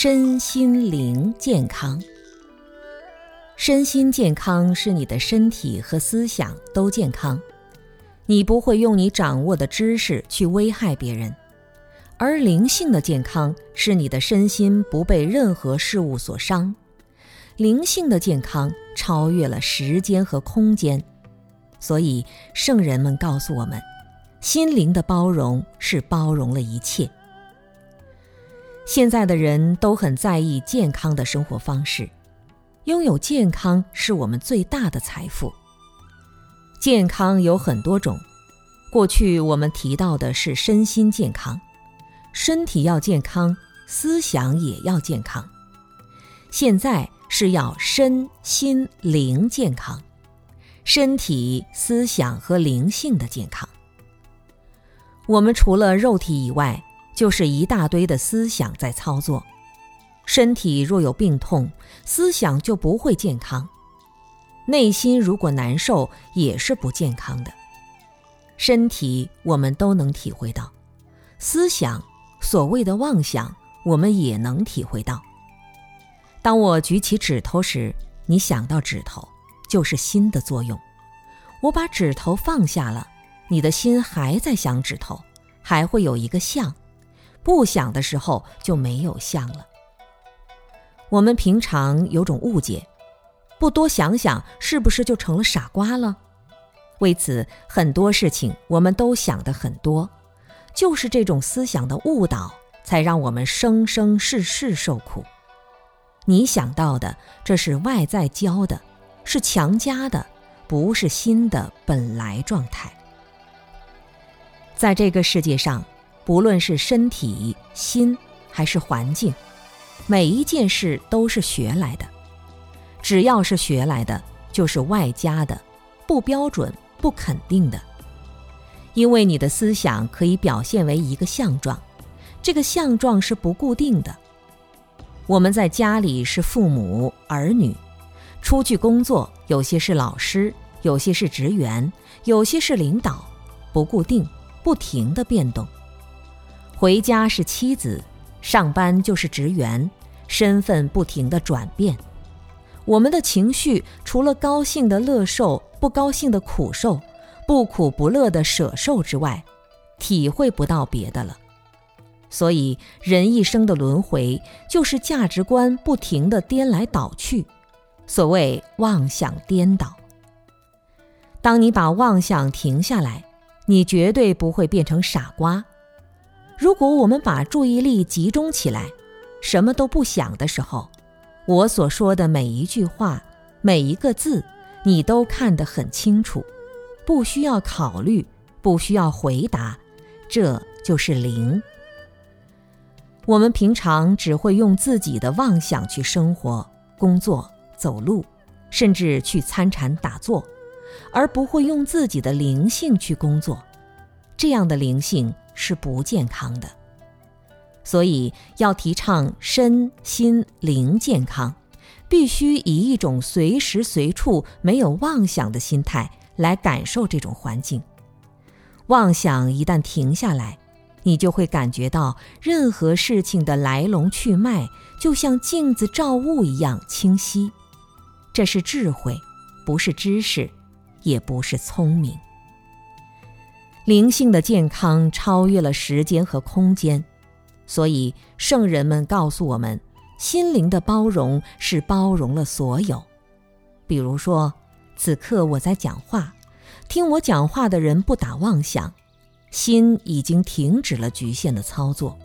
身心灵健康。身心健康是你的身体和思想都健康，你不会用你掌握的知识去危害别人；而灵性的健康是你的身心不被任何事物所伤。灵性的健康超越了时间和空间，所以圣人们告诉我们：心灵的包容是包容了一切。现在的人都很在意健康的生活方式，拥有健康是我们最大的财富。健康有很多种，过去我们提到的是身心健康，身体要健康，思想也要健康。现在是要身心灵健康，身体、思想和灵性的健康。我们除了肉体以外，就是一大堆的思想在操作，身体若有病痛，思想就不会健康；内心如果难受，也是不健康的。身体我们都能体会到，思想所谓的妄想，我们也能体会到。当我举起指头时，你想到指头，就是心的作用；我把指头放下了，你的心还在想指头，还会有一个像。不想的时候就没有相了。我们平常有种误解，不多想想是不是就成了傻瓜了？为此，很多事情我们都想的很多，就是这种思想的误导，才让我们生生世世受苦。你想到的，这是外在教的，是强加的，不是心的本来状态。在这个世界上。不论是身体、心还是环境，每一件事都是学来的。只要是学来的，就是外加的，不标准、不肯定的。因为你的思想可以表现为一个相状，这个相状是不固定的。我们在家里是父母、儿女，出去工作，有些是老师，有些是职员，有些是领导，不固定，不停的变动。回家是妻子，上班就是职员，身份不停的转变。我们的情绪除了高兴的乐受，不高兴的苦受，不苦不乐的舍受之外，体会不到别的了。所以人一生的轮回，就是价值观不停的颠来倒去，所谓妄想颠倒。当你把妄想停下来，你绝对不会变成傻瓜。如果我们把注意力集中起来，什么都不想的时候，我所说的每一句话、每一个字，你都看得很清楚，不需要考虑，不需要回答，这就是灵。我们平常只会用自己的妄想去生活、工作、走路，甚至去参禅打坐，而不会用自己的灵性去工作，这样的灵性。是不健康的，所以要提倡身心灵健康，必须以一种随时随处没有妄想的心态来感受这种环境。妄想一旦停下来，你就会感觉到任何事情的来龙去脉，就像镜子照物一样清晰。这是智慧，不是知识，也不是聪明。灵性的健康超越了时间和空间，所以圣人们告诉我们，心灵的包容是包容了所有。比如说，此刻我在讲话，听我讲话的人不打妄想，心已经停止了局限的操作。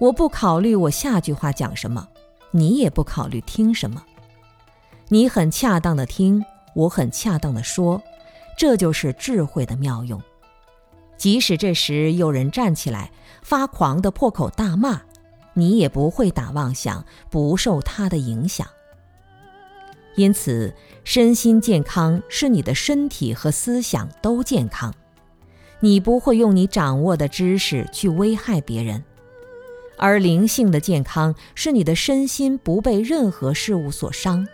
我不考虑我下句话讲什么，你也不考虑听什么，你很恰当的听，我很恰当的说，这就是智慧的妙用。即使这时有人站起来发狂的破口大骂，你也不会打妄想，不受他的影响。因此，身心健康是你的身体和思想都健康，你不会用你掌握的知识去危害别人；而灵性的健康是你的身心不被任何事物所伤。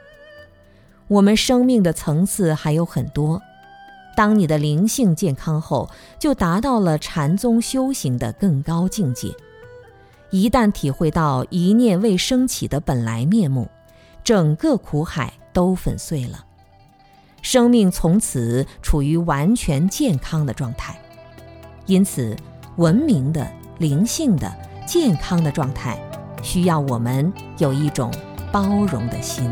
我们生命的层次还有很多。当你的灵性健康后，就达到了禅宗修行的更高境界。一旦体会到一念未升起的本来面目，整个苦海都粉碎了，生命从此处于完全健康的状态。因此，文明的、灵性的、健康的状态，需要我们有一种包容的心。